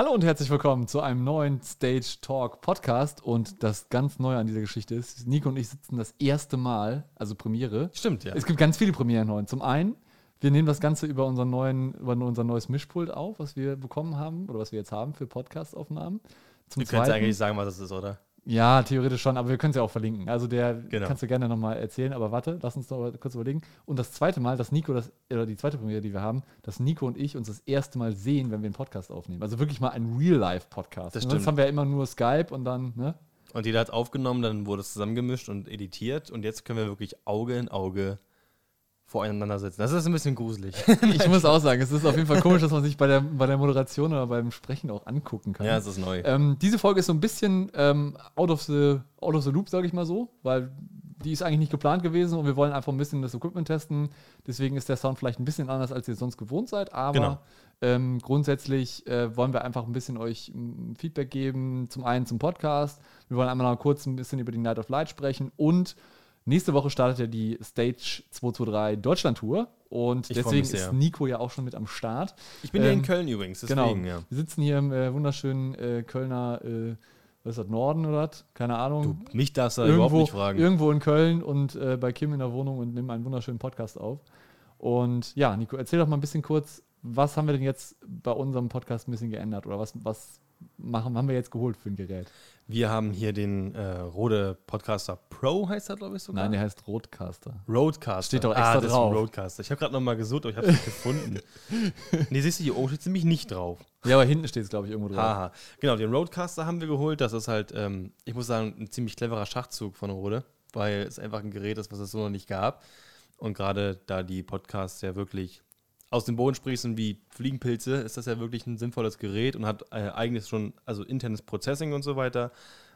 Hallo und herzlich willkommen zu einem neuen Stage Talk Podcast. Und das ganz Neue an dieser Geschichte ist, Nico und ich sitzen das erste Mal, also Premiere. Stimmt, ja. Es gibt ganz viele Premieren heute. Zum einen, wir nehmen das Ganze über, unseren neuen, über unser neues Mischpult auf, was wir bekommen haben oder was wir jetzt haben für Podcast-Aufnahmen. Zum du kannst eigentlich sagen, was das ist, oder? Ja, theoretisch schon, aber wir können es ja auch verlinken. Also der Genau. kannst du gerne nochmal erzählen, aber warte, lass uns noch kurz überlegen. Und das zweite Mal, dass Nico, das, oder die zweite Premiere, die wir haben, dass Nico und ich uns das erste Mal sehen, wenn wir einen Podcast aufnehmen. Also wirklich mal ein Real-Life-Podcast. Das Sonst stimmt. haben wir ja immer nur Skype und dann, ne? Und jeder hat aufgenommen, dann wurde es zusammengemischt und editiert und jetzt können wir wirklich Auge in Auge voreinander sitzen. Das ist ein bisschen gruselig. Ich muss auch sagen, es ist auf jeden Fall komisch, dass man sich bei der, bei der Moderation oder beim Sprechen auch angucken kann. ja, es ist neu. Ähm, diese Folge ist so ein bisschen ähm, out, of the, out of the loop, sage ich mal so, weil die ist eigentlich nicht geplant gewesen und wir wollen einfach ein bisschen das Equipment testen. Deswegen ist der Sound vielleicht ein bisschen anders, als ihr sonst gewohnt seid, aber Genau. ähm, grundsätzlich äh, wollen wir einfach ein bisschen euch mm, Feedback geben. Zum einen zum Podcast. Wir wollen einmal noch kurz ein bisschen über die Night of Light sprechen und nächste Woche startet ja die Stage 223 Deutschland Tour und Ich deswegen ist Nico ja auch schon mit am Start. Ich bin hier in ähm, Köln übrigens, Genau. deswegen, ja. Wir sitzen hier im äh, wunderschönen äh, Kölner, äh, was ist das, Norden oder was? Keine Ahnung. Du, mich darfst du da überhaupt nicht fragen. irgendwo in Köln und äh, bei Kim in der Wohnung und nehmen einen wunderschönen Podcast auf. Und ja, Nico, erzähl doch mal ein bisschen kurz, was haben wir denn jetzt bei unserem Podcast ein bisschen geändert oder was, was machen, haben wir jetzt geholt für ein Gerät? Wir haben hier den äh, Rode Podcaster Pro, heißt er, glaube ich, sogar. Nein, der heißt Roadcaster. Roadcaster. Steht doch ah, extra das ist drauf. ein Roadcaster. Ich habe gerade nochmal gesucht, aber ich habe es nicht gefunden. Nee, siehst du, hier oben steht nämlich nicht drauf. Ja, aber hinten steht es, glaube ich, irgendwo drauf. Haha. Genau, den Roadcaster haben wir geholt. Das ist halt, ähm, ich muss sagen, ein ziemlich cleverer Schachzug von Rode, weil es einfach ein Gerät ist, was es so noch nicht gab. Und gerade da die Podcasts ja wirklich aus dem Boden sprießen wie Fliegenpilze, ist das ja wirklich ein sinnvolles Gerät und hat äh, eigenes schon, also internes Processing und so weiter,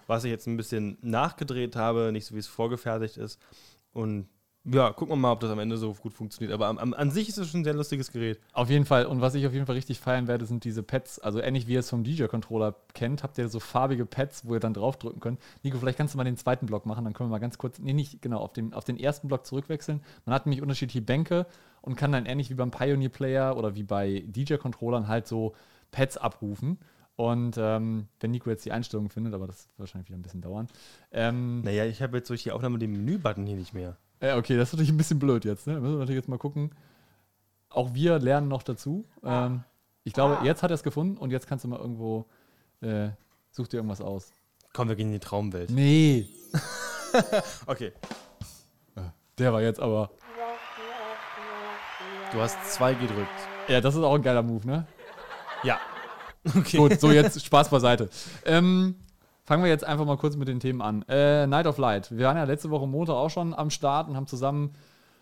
was ich jetzt ein bisschen nachgedreht habe, nicht so wie es vorgefertigt ist. Und ja, gucken wir mal, ob das am Ende so gut funktioniert. Aber am, am, an sich ist es schon ein sehr lustiges Gerät. Auf jeden Fall. Und was ich auf jeden Fall richtig feiern werde, sind diese Pads. Also ähnlich wie ihr es vom DJ-Controller kennt, habt ihr so farbige Pads, wo ihr dann draufdrücken könnt. Nico, vielleicht kannst du mal den zweiten Block machen, dann können wir mal ganz kurz, nee, nicht genau, auf den, auf den ersten Block zurückwechseln. Man hat nämlich unterschiedliche Bänke und kann dann ähnlich wie beim Pioneer Player oder wie bei DJ-Controllern halt so Pads abrufen. Und ähm, wenn Nico jetzt die Einstellungen findet, aber das wird wahrscheinlich wieder ein bisschen dauern. Ähm, Naja, ich habe jetzt durch die Aufnahme den Menü-Button hier nicht mehr. Äh, okay, das ist natürlich ein bisschen blöd jetzt. Ne? Da müssen wir natürlich jetzt mal gucken. Auch wir lernen noch dazu. Ähm, ich glaube, jetzt hat er es gefunden und jetzt kannst du mal irgendwo, äh, such dir irgendwas aus. Komm, wir gehen in die Traumwelt. Nee. Okay. Der war jetzt aber. Du hast zwei gedrückt. Ja, das ist auch ein geiler Move, ne? Ja. Okay. Gut, so jetzt Spaß beiseite. Ähm, fangen wir jetzt einfach mal kurz mit den Themen an. Äh, Night of Light. Wir waren ja letzte Woche Montag auch schon am Start und haben zusammen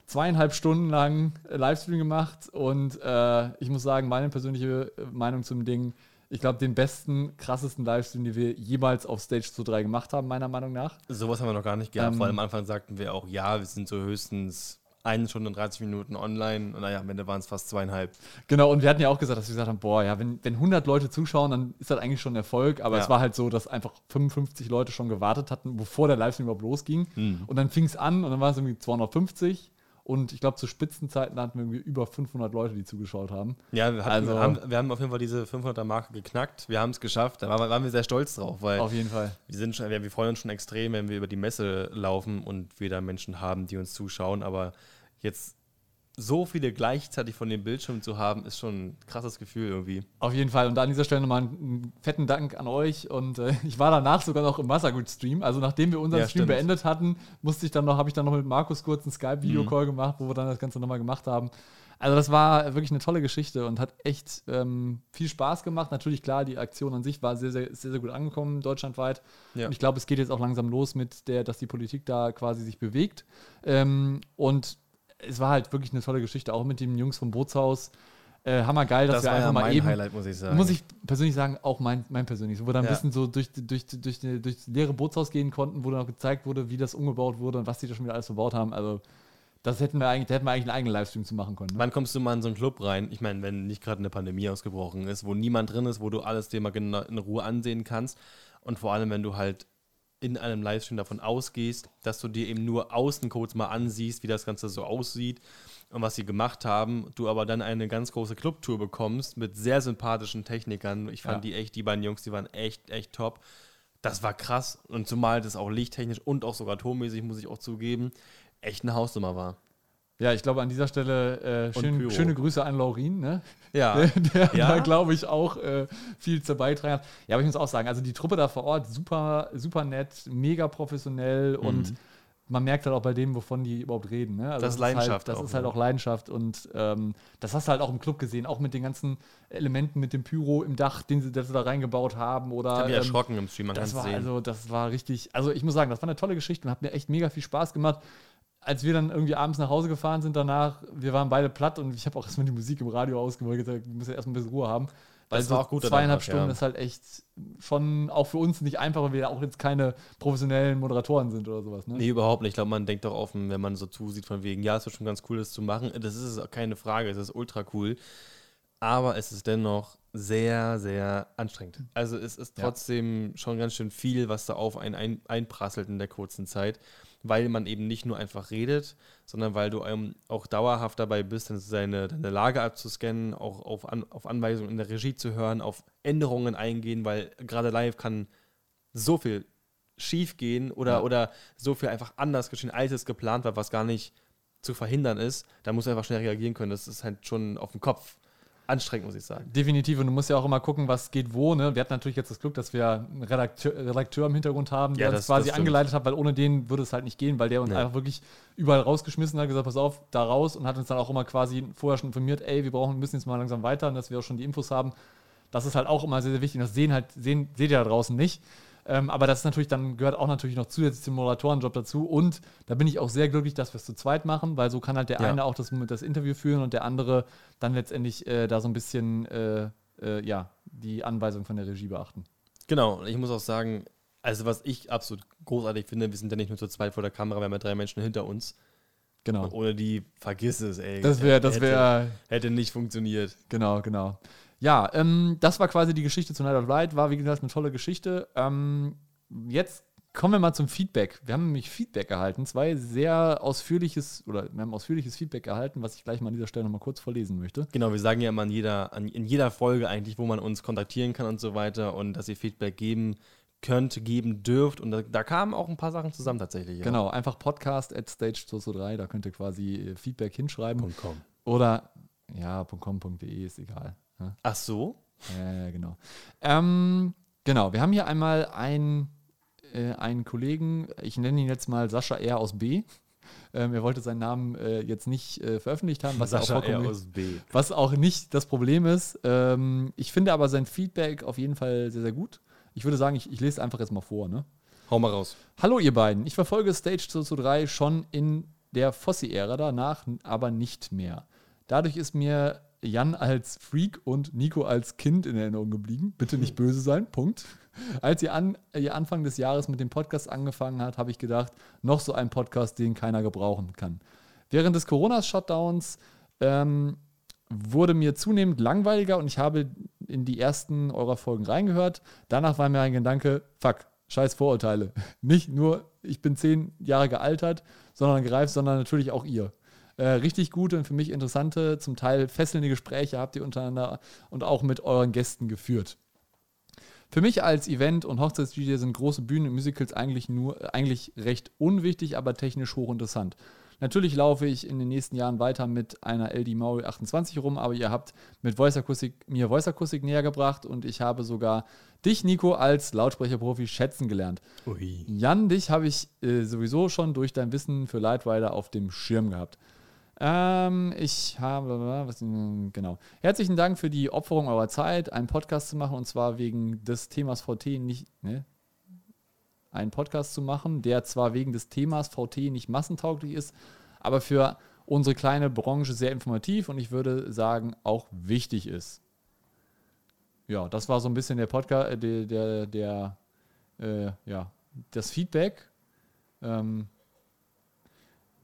zweieinhalb Stunden lang Livestream gemacht. Und äh, ich muss sagen, meine persönliche Meinung zum Ding, ich glaube, den besten, krassesten Livestream, den wir jemals auf Stage 2.3 gemacht haben, meiner Meinung nach. Sowas haben wir noch gar nicht gehabt. Ähm, Vor allem am Anfang sagten wir auch, ja, wir sind so höchstens eine Stunde und 30 Minuten online. Und naja, am Ende waren es fast zweieinhalb. Genau, und wir hatten ja auch gesagt, dass wir gesagt haben, boah, ja, wenn, wenn 100 Leute zuschauen, dann ist das eigentlich schon ein Erfolg. Aber Ja. es war halt so, dass einfach 55 Leute schon gewartet hatten, bevor der Livestream überhaupt losging. Mhm. Und dann fing es an und dann waren es irgendwie 250. Und ich glaube, zu Spitzenzeiten hatten wir irgendwie über 500 Leute, die zugeschaut haben. Ja, wir, hatten, Also- wir, haben, wir haben auf jeden Fall diese 500er-Marke geknackt. Wir haben es geschafft. Da waren, waren wir sehr stolz drauf, weil Auf jeden Fall. wir, sind schon, wir, wir freuen uns schon extrem, wenn wir über die Messe laufen und wir da Menschen haben, die uns zuschauen. Aber jetzt so viele gleichzeitig von dem Bildschirm zu haben, ist schon ein krasses Gefühl irgendwie. Auf jeden Fall. Und an dieser Stelle nochmal einen fetten Dank an euch. Und äh, ich war danach sogar noch im Wassergut-Stream. Also nachdem wir unseren Ja, Stream stimmt. beendet hatten, musste ich dann noch, habe ich dann noch mit Markus kurz einen Mhm. Skype-Video-Call gemacht, wo wir dann das Ganze nochmal gemacht haben. Also das war wirklich eine tolle Geschichte und hat echt ähm, viel Spaß gemacht. Natürlich, klar, die Aktion an sich war sehr, sehr, sehr, sehr gut angekommen, deutschlandweit. Ja. Und ich glaube, es geht jetzt auch langsam los mit der, dass die Politik da quasi sich bewegt. Ähm, und es war halt wirklich eine tolle Geschichte, auch mit den Jungs vom Bootshaus. Äh, hammergeil, dass Das wir war einfach ja mal mein eben Highlight, muss ich sagen. muss ich persönlich sagen, auch mein, mein persönliches, wo wir dann ein Ja. bisschen so durch, durch, durch, durch, durchs leere Bootshaus gehen konnten, wo dann auch gezeigt wurde, wie das umgebaut wurde und was die da schon wieder alles verbaut haben. Also, das hätten wir eigentlich, da hätten wir eigentlich einen eigenen Livestream zu machen können. Ne? Wann kommst du mal in so einen Club rein? Ich meine, wenn nicht gerade eine Pandemie ausgebrochen ist, wo niemand drin ist, wo du alles dir mal in Ruhe ansehen kannst und vor allem, wenn du halt in einem Livestream davon ausgehst, dass du dir eben nur Außencodes mal ansiehst, wie das Ganze so aussieht und was sie gemacht haben, du aber dann eine ganz große Clubtour bekommst mit sehr sympathischen Technikern. Ich fand ja. die echt, die beiden Jungs, die waren echt, echt top. Das war krass und zumal das auch lichttechnisch und auch sogar tonmäßig, muss ich auch zugeben, echt eine Hausnummer war. Ja, ich glaube an dieser Stelle äh, schön, schöne Grüße an Laurin, ne? Ja. Der, der ja. da, glaube ich, auch äh, viel zu beitragen hat. Ja, aber ich muss auch sagen, also die Truppe da vor Ort, super, super nett, mega professionell mhm. und man merkt halt auch bei dem, wovon die überhaupt reden. Ne? Also das, ist Leidenschaft. Halt, das auch, ist halt auch Leidenschaft und ähm, das hast du halt auch im Club gesehen, auch mit den ganzen Elementen mit dem Pyro im Dach, den sie, sie da reingebaut haben. Oder, ich habe ähm, erschrocken im Stream, man das war sehen. Also, das war richtig, also ich muss sagen, das war eine tolle Geschichte und hat mir echt mega viel Spaß gemacht als wir dann irgendwie abends nach Hause gefahren sind danach, wir waren beide platt und ich habe auch erstmal die Musik im Radio ausgemacht, gesagt, wir müssen erstmal ein bisschen Ruhe haben. Weil das war so auch gut. Zweieinhalb Stunden ja. ist halt echt schon auch für uns nicht einfach, weil wir auch jetzt keine professionellen Moderatoren sind oder sowas. Ne? Nee, überhaupt nicht. Ich glaube, man denkt doch offen, wenn man so zusieht, von wegen, ja, es wird schon ganz cool, das zu machen. Das ist keine Frage, es ist ultra cool. Aber es ist dennoch sehr, sehr anstrengend. Also es ist trotzdem ja. schon ganz schön viel, was da auf einen ein, einprasselt in der kurzen Zeit weil man eben nicht nur einfach redet, sondern weil du ähm, auch dauerhaft dabei bist, deine, deine Lage abzuscannen, auch auf, An auf Anweisungen in der Regie zu hören, auf Änderungen eingehen, weil gerade live kann so viel schief gehen oder, ja. oder so viel einfach anders geschehen, als es geplant war, was gar nicht zu verhindern ist. Da muss du einfach schnell reagieren können. Das ist halt schon auf dem Kopf anstrengend, muss ich sagen. Definitiv. Und du musst ja auch immer gucken, was geht wo. Ne? Wir hatten natürlich jetzt das Glück, dass wir einen Redakteur, Redakteur im Hintergrund haben, der ja, das, uns quasi angeleitet hat, weil ohne den würde es halt nicht gehen, weil der uns nee. einfach wirklich überall rausgeschmissen hat, gesagt, pass auf, da raus und hat uns dann auch immer quasi vorher schon informiert, ey, wir brauchen, müssen jetzt mal langsam weiter, dass wir auch schon die Infos haben. Das ist halt auch immer sehr, sehr wichtig. Das sehen halt, sehen, seht ihr da draußen nicht. Ähm, aber das ist natürlich dann gehört auch natürlich noch zusätzlich zum Moderatorenjob dazu. Und da bin ich auch sehr glücklich, dass wir es zu zweit machen, weil so kann halt der ja. eine auch das, das Interview führen und der andere dann letztendlich äh, da so ein bisschen äh, äh, ja, die Anweisung von der Regie beachten. Genau, ich muss auch sagen, also was ich absolut großartig finde, wir sind ja nicht nur zu zweit vor der Kamera, wir haben ja drei Menschen hinter uns. Genau. Und ohne die vergiss es, ey. Das wäre, das wäre. Hätte, hätte, nicht funktioniert. Genau, genau. Ja, ähm, das war quasi die Geschichte zu Night of Light. War, wie gesagt, eine tolle Geschichte. Ähm, jetzt kommen wir mal zum Feedback. Wir haben nämlich Feedback erhalten, zwei sehr ausführliches oder wir haben ausführliches Feedback erhalten, was ich gleich mal an dieser Stelle noch mal kurz vorlesen möchte. Genau, wir sagen ja immer in jeder, an, in jeder Folge eigentlich, wo man uns kontaktieren kann und so weiter und dass ihr Feedback geben könnt, geben dürft. Und da, da kamen auch ein paar Sachen zusammen tatsächlich. Ja. Genau, einfach podcast at stage223, da könnt ihr quasi äh, Feedback hinschreiben. .com. Oder ja, .com.de ist egal. Ja. Ach so? Ja, genau. Ähm, genau, wir haben hier einmal einen, äh, einen Kollegen, ich nenne ihn jetzt mal Sascha R. aus B. Ähm, er wollte seinen Namen äh, jetzt nicht äh, veröffentlicht haben, was, Sascha auch R. aus B. was auch nicht das Problem ist. Ähm, ich finde aber sein Feedback auf jeden Fall sehr, sehr gut. Ich würde sagen, ich, ich lese einfach jetzt mal vor. Ne? Hau mal raus. Hallo ihr beiden, ich verfolge Stage 2 zu 3 schon in der Fossi-Ära, danach aber nicht mehr. Dadurch ist mir Jan als Freak und Nico als Kind in Erinnerung geblieben. Bitte nicht böse sein, Punkt. Als ihr, an, ihr Anfang des Jahres mit dem Podcast angefangen habt, habe ich gedacht, noch so ein Podcast, den keiner gebrauchen kann. Während des Corona-Shutdowns ähm, wurde mir zunehmend langweiliger und ich habe in die ersten eurer Folgen reingehört. Danach war mir ein Gedanke, fuck, scheiß Vorurteile. Nicht nur, ich bin zehn Jahre gealtert, sondern gereift, sondern natürlich auch ihr. Äh, richtig gute und für mich interessante, zum Teil fesselnde Gespräche habt ihr untereinander und auch mit euren Gästen geführt. Für mich als Event- und Hochzeits-DJ sind große Bühnen und Musicals eigentlich nur eigentlich recht unwichtig, aber technisch hochinteressant. Natürlich laufe ich in den nächsten Jahren weiter mit einer LD Maui 28 rum, aber ihr habt mit Voice Akustik, mir Voice Akustik näher gebracht und ich habe sogar dich, Nico, als Lautsprecherprofi schätzen gelernt. Ui. Jan, dich habe ich äh, sowieso schon durch dein Wissen für Lightrider auf dem Schirm gehabt. Ähm, ich habe, was, genau. Herzlichen Dank für die Opferung eurer Zeit, einen Podcast zu machen und zwar wegen des Themas VT nicht, ne? Einen Podcast zu machen, der zwar wegen des Themas VT nicht massentauglich ist, aber für unsere kleine Branche sehr informativ und ich würde sagen auch wichtig ist. Ja, das war so ein bisschen der Podcast, äh, der, der, der äh, ja, das Feedback. Ähm,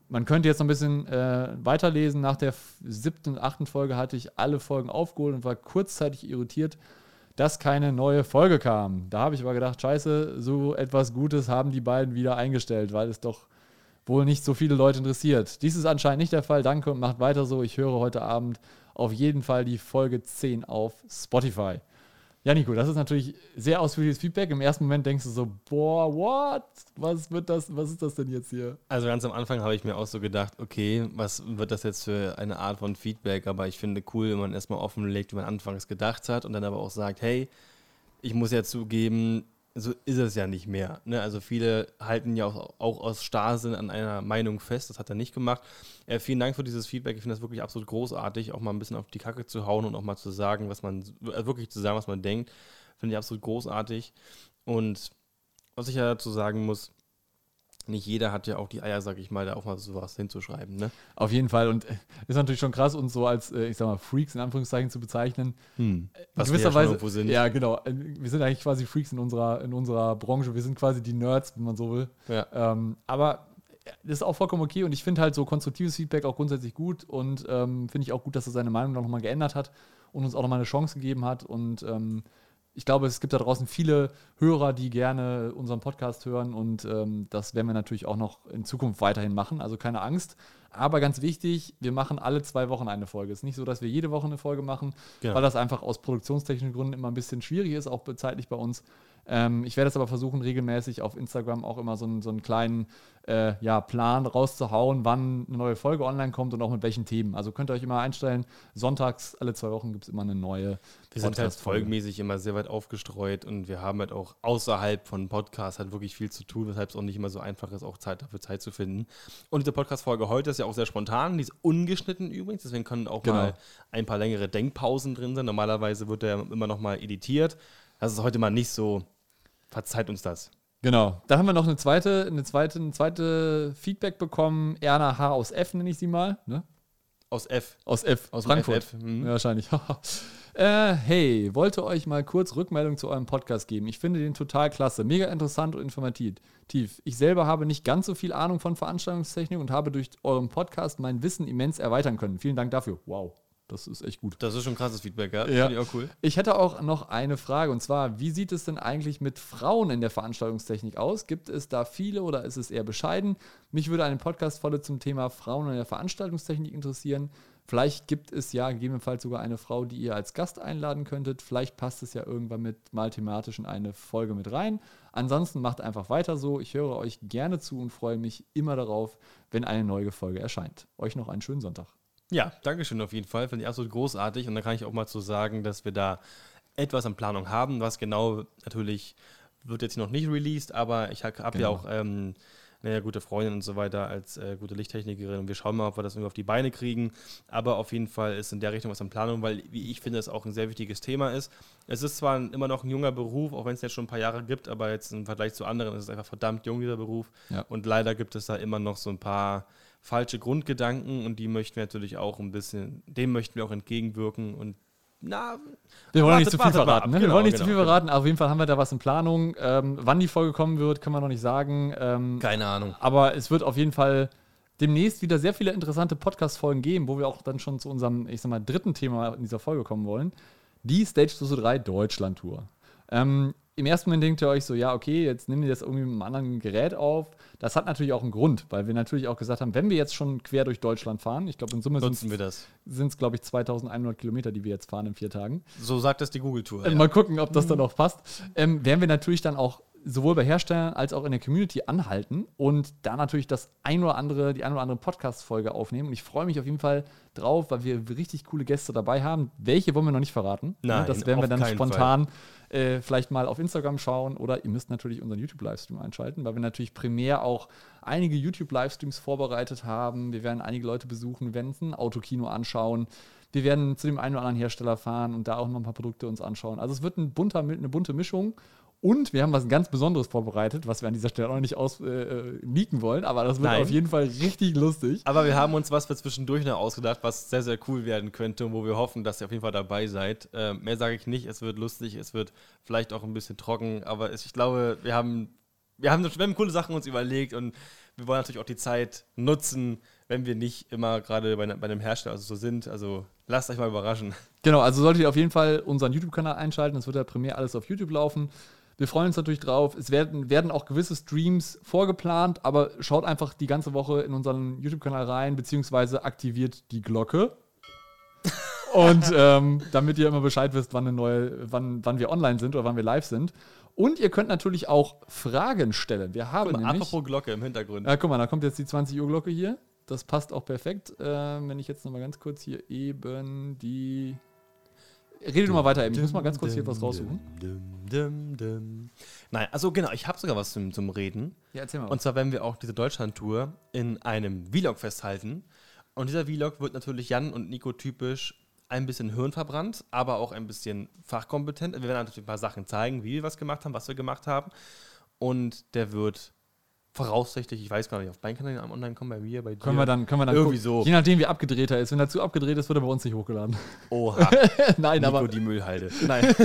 man könnte jetzt noch ein bisschen äh, weiterlesen. Nach der siebten und achten Folge hatte ich alle Folgen aufgeholt und war kurzzeitig irritiert, dass keine neue Folge kam. Da habe ich aber gedacht, scheiße, so etwas Gutes haben die beiden wieder eingestellt, weil es doch wohl nicht so viele Leute interessiert. Dies ist anscheinend nicht der Fall. Danke und macht weiter so. Ich höre heute Abend auf jeden Fall die Folge 10 auf Spotify. Ja, Nico, das ist natürlich sehr ausführliches Feedback. Im ersten Moment denkst du so, boah, what? Was wird das, was ist das denn jetzt hier? Also ganz am Anfang habe ich mir auch so gedacht, okay, was wird das jetzt für eine Art von Feedback? Aber ich finde cool, wenn man erstmal offenlegt, wie man anfangs gedacht hat und dann aber auch sagt, hey, ich muss ja zugeben, so ist es ja nicht mehr. Ne? Also viele halten ja auch, auch aus Starrsinn an einer Meinung fest. Das hat er nicht gemacht. Äh, vielen Dank für dieses Feedback. Ich finde das wirklich absolut großartig, auch mal ein bisschen auf die Kacke zu hauen und auch mal zu sagen, was man, äh, wirklich zu sagen, was man denkt. Finde ich absolut großartig. Und was ich ja dazu sagen muss, nicht jeder hat ja auch die Eier, sag ich mal, da auch mal sowas hinzuschreiben. Ne? Auf jeden Fall. Und äh, ist natürlich schon krass, uns so als, äh, ich sag mal, Freaks in Anführungszeichen zu bezeichnen. Hm. Was wir ja Weise, sind. Ja, genau. Äh, wir sind eigentlich quasi Freaks in unserer, in unserer Branche. Wir sind quasi die Nerds, wenn man so will. Ja. Ähm, aber das ist auch vollkommen okay und ich finde halt so konstruktives Feedback auch grundsätzlich gut und ähm, finde ich auch gut, dass er seine Meinung noch mal geändert hat und uns auch noch mal eine Chance gegeben hat und ähm, ich glaube, es gibt da draußen viele Hörer, die gerne unseren Podcast hören und ähm, das werden wir natürlich auch noch in Zukunft weiterhin machen. Also keine Angst. Aber ganz wichtig, wir machen alle zwei Wochen eine Folge. Es ist nicht so, dass wir jede Woche eine Folge machen, genau. weil das einfach aus produktionstechnischen Gründen immer ein bisschen schwierig ist, auch zeitlich bei uns. Ähm, ich werde es aber versuchen, regelmäßig auf Instagram auch immer so einen, so einen kleinen äh, ja, Plan rauszuhauen, wann eine neue Folge online kommt und auch mit welchen Themen. Also könnt ihr euch immer einstellen, sonntags alle zwei Wochen gibt es immer eine neue. Wir sind halt folgenmäßig immer sehr weit aufgestreut und wir haben halt auch außerhalb von Podcasts halt wirklich viel zu tun, weshalb es auch nicht immer so einfach ist, auch Zeit dafür Zeit zu finden. Und diese Podcast-Folge heute ist ja auch sehr spontan, die ist ungeschnitten übrigens, deswegen können auch genau. mal ein paar längere Denkpausen drin sein. Normalerweise wird der immer noch mal editiert. Das ist heute mal nicht so Verzeiht uns das. Genau. Da haben wir noch eine zweite, eine zweite, eine zweite Feedback bekommen. Erna H. aus F nenne ich sie mal. Ne? Aus F. Aus F. Aus Frankfurt. FF. Mhm. Ja, wahrscheinlich. äh, hey, wollte euch mal kurz Rückmeldung zu eurem Podcast geben. Ich finde den total klasse. Mega interessant und informativ. Ich selber habe nicht ganz so viel Ahnung von Veranstaltungstechnik und habe durch euren Podcast mein Wissen immens erweitern können. Vielen Dank dafür. Wow. Das ist echt gut. Das ist schon krasses Feedback, ja. ja. Finde ich auch cool. Ich hätte auch noch eine Frage und zwar: Wie sieht es denn eigentlich mit Frauen in der Veranstaltungstechnik aus? Gibt es da viele oder ist es eher bescheiden? Mich würde eine Podcast-Folge zum Thema Frauen in der Veranstaltungstechnik interessieren. Vielleicht gibt es ja gegebenenfalls sogar eine Frau, die ihr als Gast einladen könntet. Vielleicht passt es ja irgendwann mit mal thematisch in eine Folge mit rein. Ansonsten macht einfach weiter so. Ich höre euch gerne zu und freue mich immer darauf, wenn eine neue Folge erscheint. Euch noch einen schönen Sonntag. Ja, Dankeschön auf jeden Fall. Finde ich absolut großartig. Und da kann ich auch mal zu so sagen, dass wir da etwas an Planung haben. Was genau natürlich wird jetzt noch nicht released, aber ich habe genau. ja auch ähm, eine gute Freundin und so weiter als äh, gute Lichttechnikerin. Und wir schauen mal, ob wir das irgendwie auf die Beine kriegen. Aber auf jeden Fall ist in der Richtung was an Planung, weil, wie ich finde, es auch ein sehr wichtiges Thema ist. Es ist zwar immer noch ein junger Beruf, auch wenn es jetzt schon ein paar Jahre gibt, aber jetzt im Vergleich zu anderen ist es einfach verdammt jung, dieser Beruf. Ja. Und leider gibt es da immer noch so ein paar falsche Grundgedanken und die möchten wir natürlich auch ein bisschen, dem möchten wir auch entgegenwirken und na, wir wollen wartet, nicht zu viel verraten. Ne? Genau, wir wollen nicht genau, zu viel genau. verraten. Auf jeden Fall haben wir da was in Planung. Ähm, wann die Folge kommen wird, können wir noch nicht sagen. Ähm, Keine Ahnung. Aber es wird auf jeden Fall demnächst wieder sehr viele interessante Podcast-Folgen geben, wo wir auch dann schon zu unserem, ich sag mal, dritten Thema in dieser Folge kommen wollen. Die Stage 3 Deutschland Tour. Ähm, im ersten Moment denkt ihr euch so, ja, okay, jetzt nehmen wir das irgendwie mit einem anderen Gerät auf. Das hat natürlich auch einen Grund, weil wir natürlich auch gesagt haben, wenn wir jetzt schon quer durch Deutschland fahren, ich glaube in Summe. Sind es, glaube ich, 2100 Kilometer, die wir jetzt fahren in vier Tagen. So sagt das die Google-Tour. Äh, ja. Mal gucken, ob das dann auch passt. Ähm, werden wir natürlich dann auch sowohl bei Herstellern als auch in der Community anhalten und da natürlich das ein oder andere, die ein oder andere Podcast-Folge aufnehmen. Und ich freue mich auf jeden Fall drauf, weil wir richtig coole Gäste dabei haben. Welche wollen wir noch nicht verraten? Nein, das werden wir dann spontan äh, vielleicht mal auf Instagram schauen oder ihr müsst natürlich unseren YouTube-Livestream einschalten, weil wir natürlich primär auch einige YouTube-Livestreams vorbereitet haben. Wir werden einige Leute besuchen, werden uns ein Autokino anschauen. Wir werden zu dem einen oder anderen Hersteller fahren und da auch noch ein paar Produkte uns anschauen. Also es wird ein bunter, eine bunte Mischung und wir haben was ganz Besonderes vorbereitet, was wir an dieser Stelle auch nicht ausleaken äh, wollen, aber das wird Nein. auf jeden Fall richtig lustig. Aber wir haben uns was für zwischendurch noch ausgedacht, was sehr, sehr cool werden könnte und wo wir hoffen, dass ihr auf jeden Fall dabei seid. Äh, mehr sage ich nicht, es wird lustig, es wird vielleicht auch ein bisschen trocken, aber es, ich glaube, wir haben, wir haben, wir haben coole Sachen uns überlegt und wir wollen natürlich auch die Zeit nutzen, wenn wir nicht immer gerade bei, bei einem Hersteller also so sind. Also lasst euch mal überraschen. Genau, also solltet ihr auf jeden Fall unseren YouTube-Kanal einschalten. Es wird ja primär alles auf YouTube laufen. Wir freuen uns natürlich drauf. Es werden, werden auch gewisse Streams vorgeplant, aber schaut einfach die ganze Woche in unseren YouTube-Kanal rein, beziehungsweise aktiviert die Glocke. Und ähm, damit ihr immer Bescheid wisst, wann, eine neue, wann, wann wir online sind oder wann wir live sind. Und ihr könnt natürlich auch Fragen stellen. Wir haben Guck mal, nämlich. apropos Glocke im Hintergrund. Ja, guck mal, da kommt jetzt die 20 Uhr Glocke hier. Das passt auch perfekt. Ähm, wenn ich jetzt nochmal ganz kurz hier eben die. Redet mal weiter eben. Ich muss mal ganz kurz hier was raussuchen. Nein, also genau, ich habe sogar was zum, zum Reden. Ja, erzähl mal. Und zwar werden wir auch diese Deutschland-Tour in einem Vlog festhalten. Und dieser Vlog wird natürlich Jan und Nico typisch ein bisschen hirnverbrannt, aber auch ein bisschen fachkompetent. Wir werden natürlich ein paar Sachen zeigen, wie wir was gemacht haben, was wir gemacht haben. Und der wird voraussichtlich, ich weiß gar nicht, auf deinem Kanal online kommen, bei mir, bei dir. können wir dann, können wir dann Irgendwie gucken. so. Je nachdem, wie abgedreht er ist. Wenn er zu abgedreht ist, wird er bei uns nicht hochgeladen. Oha, Nein, Nico aber. die Müllhalde. Nein.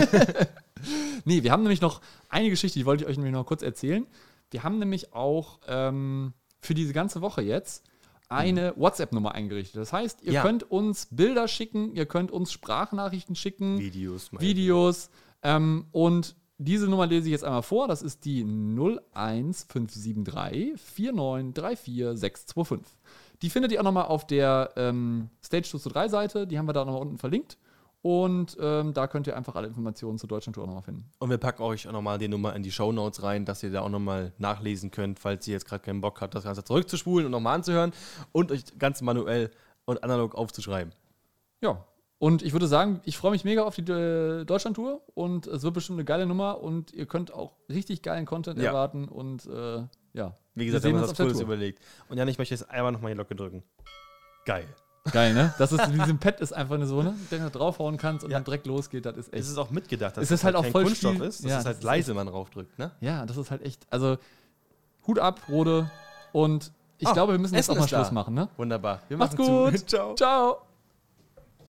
Nee, wir haben nämlich noch eine Geschichte, die wollte ich euch nämlich noch kurz erzählen. Wir haben nämlich auch ähm, für diese ganze Woche jetzt eine WhatsApp-Nummer eingerichtet. Das heißt, ihr Ja. könnt uns Bilder schicken, ihr könnt uns Sprachnachrichten schicken. Videos. Videos. Ähm, und diese Nummer lese ich jetzt einmal vor. Das ist die 01573 4934 625. Die findet ihr auch nochmal auf der ähm, Stage 2 zu 3 Seite. Die haben wir da nochmal unten verlinkt. Und ähm, da könnt ihr einfach alle Informationen zur Deutschland Tour auch nochmal finden. Und wir packen euch auch nochmal die Nummer in die Show Notes rein, dass ihr da auch nochmal nachlesen könnt, falls ihr jetzt gerade keinen Bock habt, das Ganze zurückzuspulen und nochmal anzuhören und euch ganz manuell und analog aufzuschreiben. Ja. Und ich würde sagen, ich freue mich mega auf die äh, Deutschland-Tour und es wird bestimmt eine geile Nummer und ihr könnt auch richtig geilen Content Ja. erwarten und äh, ja. Wie gesagt, wir haben uns der Cooles überlegt. Und Jan, ich möchte jetzt einmal nochmal die Locke drücken. Geil. Geil, ne? Das ist, diesem Pad ist einfach eine so, ne? Den du draufhauen kannst und Ja. dann direkt losgeht, das ist echt. Es ist auch mitgedacht, dass Es ist halt auch kein voll Kunststoff viel- ist, dass ja, es das halt ist leise man draufdrückt, ne? ja, das ist halt echt. Also, Hut ab, Rode. Und ich Ah, glaube, wir müssen jetzt auch mal. Schluss machen, ne? Wunderbar. Wir Macht's machen zu. gut. Ciao. Ciao.